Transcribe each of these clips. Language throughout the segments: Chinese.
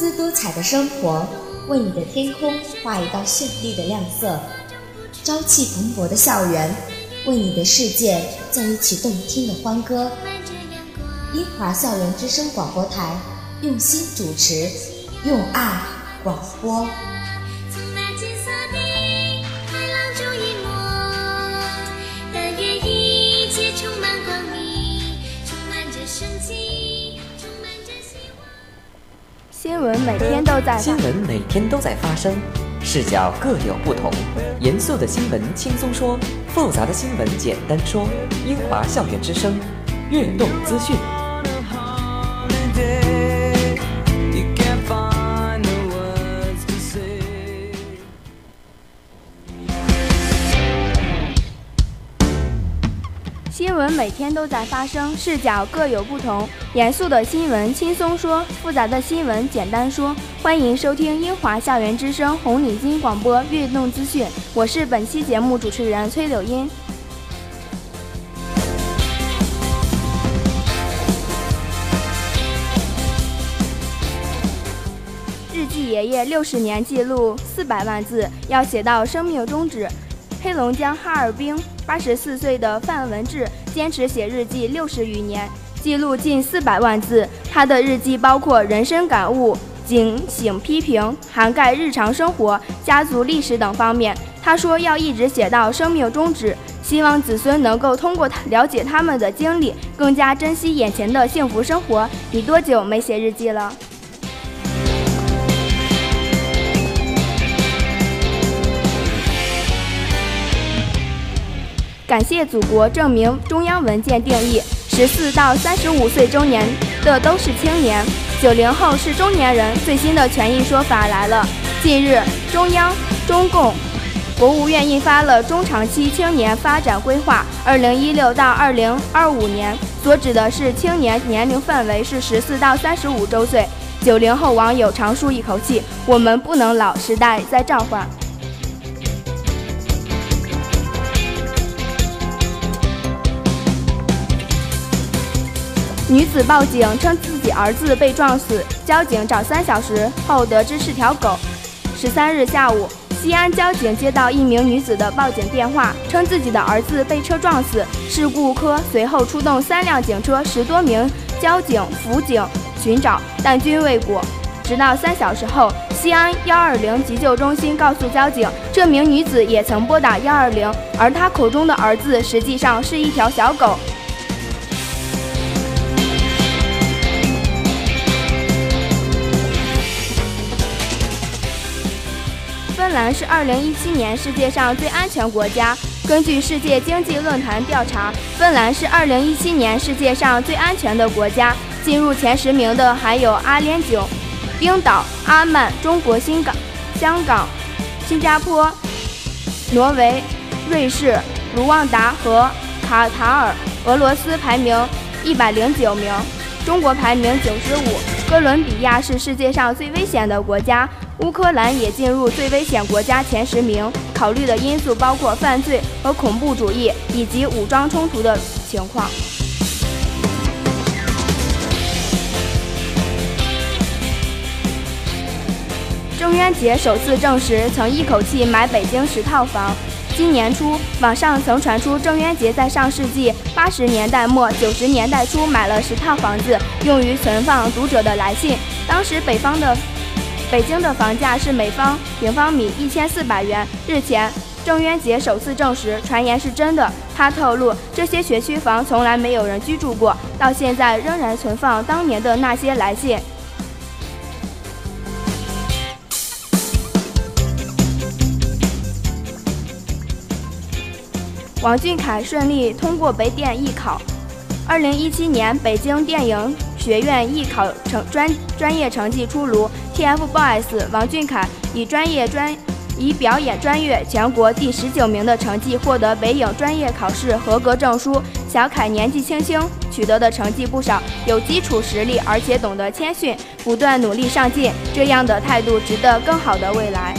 姿多彩的生活，为你的天空画一道绚丽的亮色；朝气蓬勃的校园，为你的世界奏一曲动听的欢歌。英华校园之声广播台，用心主持，用爱广播。新闻每天都在新闻每天都在发生，视角各有不同。严肃的新闻轻松说，复杂的新闻简单说。英华校园之声，悦动资讯。每天都在发生，视角各有不同。严肃的新闻轻松说，复杂的新闻简单说。欢迎收听英华校园之声红领巾广播运动资讯，我是本期节目主持人崔柳音。日记爷爷六十年记录四百万字，要写到生命终止。黑龙江哈尔滨八十四岁的范文志坚持写日记六十余年，记录近四百万字。他的日记包括人生感悟、警醒、批评，涵盖日常生活、家族历史等方面。他说要一直写到生命终止，希望子孙能够通过了解他们的经历，更加珍惜眼前的幸福生活。你多久没写日记了？感谢祖国证明中央文件定义，十四到三十五岁中年的都是青年，九零后是中年人。最新的权益说法来了。近日，中央、中共、国务院印发了中长期青年发展规划（二零一六到二零二五年），所指的是青年年龄范围是十四到三十五周岁。九零后网友长舒一口气：我们不能老，时代在召唤。女子报警称自己儿子被撞死，交警找三小时后得知是条狗。十三日下午，西安交警接到一名女子的报警电话，称自己的儿子被车撞死。事故科随后出动三辆警车、十多名交警辅警寻找，但均未果。直到三小时后，西安幺二零急救中心告诉交警，这名女子也曾拨打幺二零，而她口中的儿子实际上是一条小狗。芬兰是2017年世界上最安全国家。根据世界经济论坛调查，芬兰是2017年世界上最安全的国家。进入前十名的还有阿联酋、冰岛、阿曼、中国新港、香港、新加坡、挪威、瑞士、卢旺达和卡塔尔。俄罗斯排名109名，中国排名95。哥伦比亚是世界上最危险的国家。乌克兰也进入最危险国家前十名，考虑的因素包括犯罪和恐怖主义以及武装冲突的情况。郑渊洁首次证实曾一口气买北京十套房。今年初，网上曾传出郑渊洁在上世纪八十年代末九十年代初买了十套房子，用于存放读者的来信。当时北方的。北京的房价是每方平方米一千四百元。日前，郑渊洁首次证实传言是真的。他透露，这些学区房从来没有人居住过，到现在仍然存放当年的那些来信。王俊凯顺利通过北电艺考。二零一七年，北京电影学院艺考成专专业成绩出炉。TFBOYS 王俊凯以专业专以表演专业全国第十九名的成绩获得北影专业考试合格证书。小凯年纪轻轻取得的成绩不少，有基础实力，而且懂得谦逊，不断努力上进，这样的态度值得更好的未来。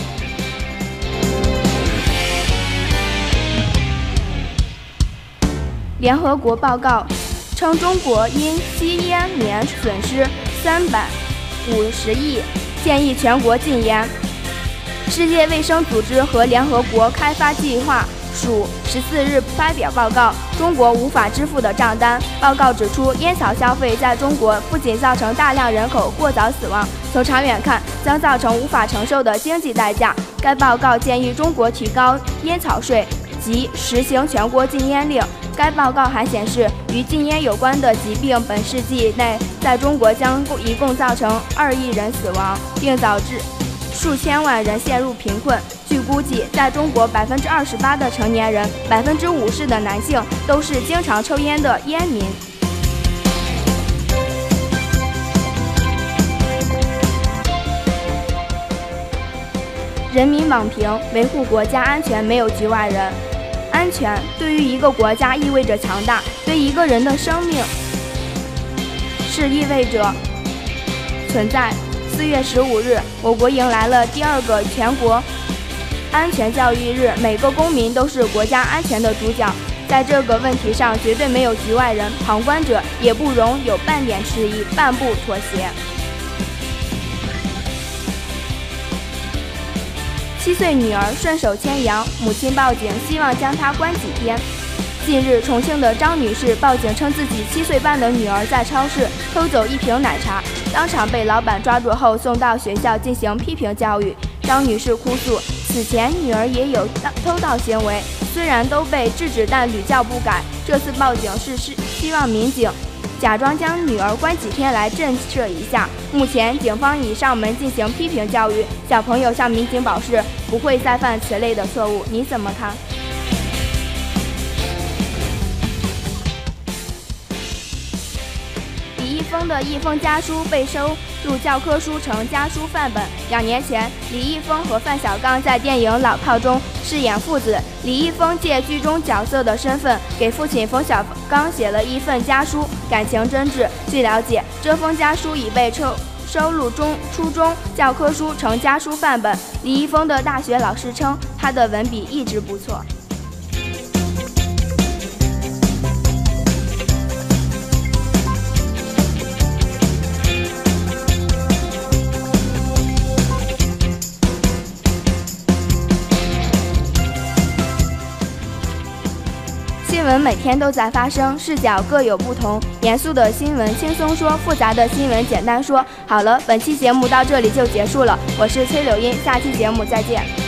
联合国报告称，中国因吸烟棉损失三百。五十亿，建议全国禁烟。世界卫生组织和联合国开发计划署十四日发表报告，中国无法支付的账单。报告指出，烟草消费在中国不仅造成大量人口过早死亡，从长远看将造成无法承受的经济代价。该报告建议中国提高烟草税及实行全国禁烟令。该报告还显示，与禁烟有关的疾病本世纪内在中国将一共造成二亿人死亡，并导致数千万人陷入贫困。据估计，在中国，百分之二十八的成年人，百分之五十的男性都是经常抽烟的烟民。人民网评：维护国家安全没有局外人。安全对于一个国家意味着强大，对一个人的生命是意味着存在。四月十五日，我国迎来了第二个全国安全教育日，每个公民都是国家安全的主角，在这个问题上绝对没有局外人，旁观者也不容有半点迟疑、半步妥协。七岁女儿顺手牵羊，母亲报警，希望将她关几天。近日，重庆的张女士报警称自己七岁半的女儿在超市偷走一瓶奶茶，当场被老板抓住后送到学校进行批评教育。张女士哭诉，此前女儿也有偷盗行为，虽然都被制止，但屡教不改。这次报警是是希望民警。假装将女儿关几天来震慑一下。目前警方已上门进行批评教育，小朋友向民警表示不会再犯此类的错误。你怎么看？的《一封家书》被收入教科书成家书范本。两年前，李易峰和范小刚在电影《老炮》中饰演父子。李易峰借剧中角色的身份，给父亲冯小刚写了一份家书，感情真挚。据了解，这封家书已被收收入中初中教科书成家书范本。李易峰的大学老师称，他的文笔一直不错。闻每天都在发生，视角各有不同。严肃的新闻轻松说，复杂的新闻简单说。好了，本期节目到这里就结束了。我是崔柳音，下期节目再见。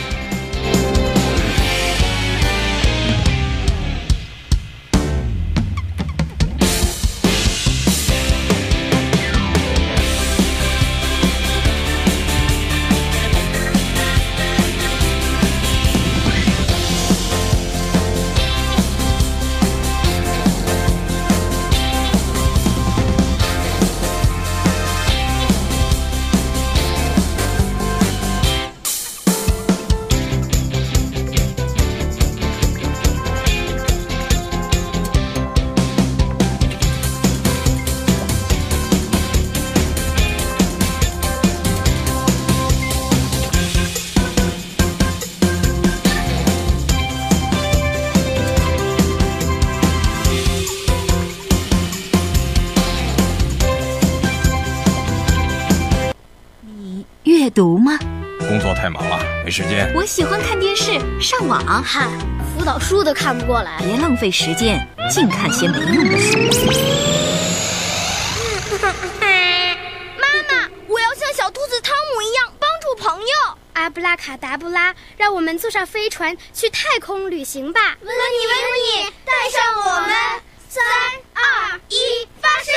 读吗？工作太忙了，没时间。我喜欢看电视、上网。嗨，辅导书都看不过来。别浪费时间，净看些没用的书。妈妈，我要像小兔子汤姆一样帮助朋友。阿布拉卡达布拉，让我们坐上飞船去太空旅行吧！温妮，温妮，带上我们，三二一，发射！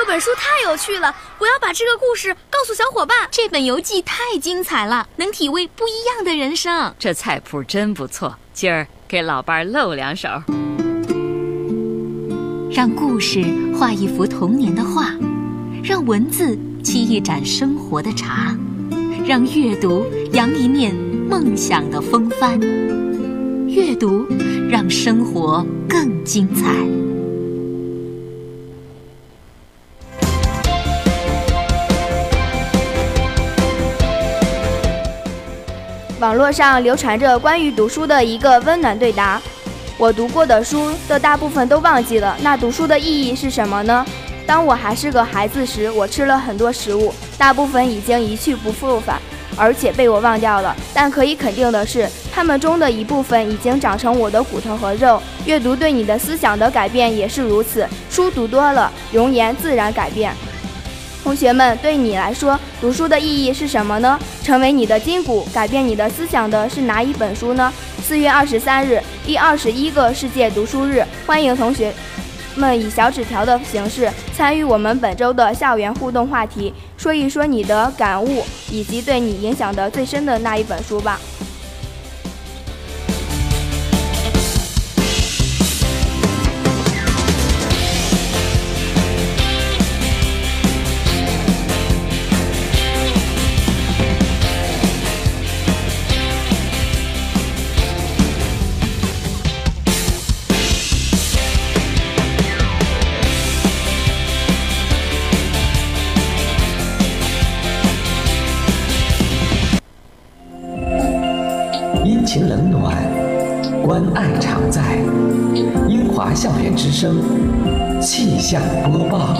这本书太有趣了，我要把这个故事告诉小伙伴。这本游记太精彩了，能体味不一样的人生。这菜谱真不错，今儿给老伴儿露两手。让故事画一幅童年的画，让文字沏一盏生活的茶，让阅读扬一面梦想的风帆。阅读让生活更精彩。网络上流传着关于读书的一个温暖对答：我读过的书的大部分都忘记了，那读书的意义是什么呢？当我还是个孩子时，我吃了很多食物，大部分已经一去不复返，而且被我忘掉了。但可以肯定的是，它们中的一部分已经长成我的骨头和肉。阅读对你的思想的改变也是如此，书读多了，容颜自然改变。同学们，对你来说，读书的意义是什么呢？成为你的筋骨，改变你的思想的是哪一本书呢？四月二十三日，第二十一个世界读书日，欢迎同学们以小纸条的形式参与我们本周的校园互动话题，说一说你的感悟以及对你影响的最深的那一本书吧。情冷暖，关爱常在。英华校园之声气象播报。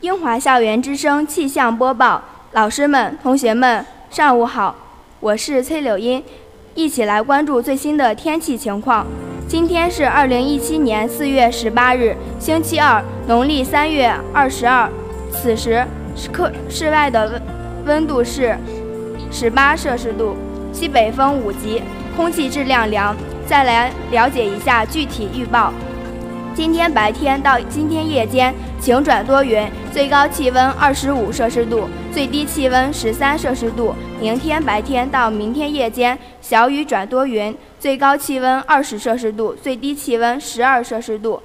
英华校园之声气象播报，老师们、同学们，上午好，我是崔柳音。一起来关注最新的天气情况。今天是二零一七年四月十八日，星期二，农历三月二十二。此时，客室外的温温度是十八摄氏度，西北风五级，空气质量良。再来了解一下具体预报。今天白天到今天夜间晴转多云，最高气温二十五摄氏度，最低气温十三摄氏度。明天白天到明天夜间小雨转多云，最高气温二十摄氏度，最低气温十二摄氏度。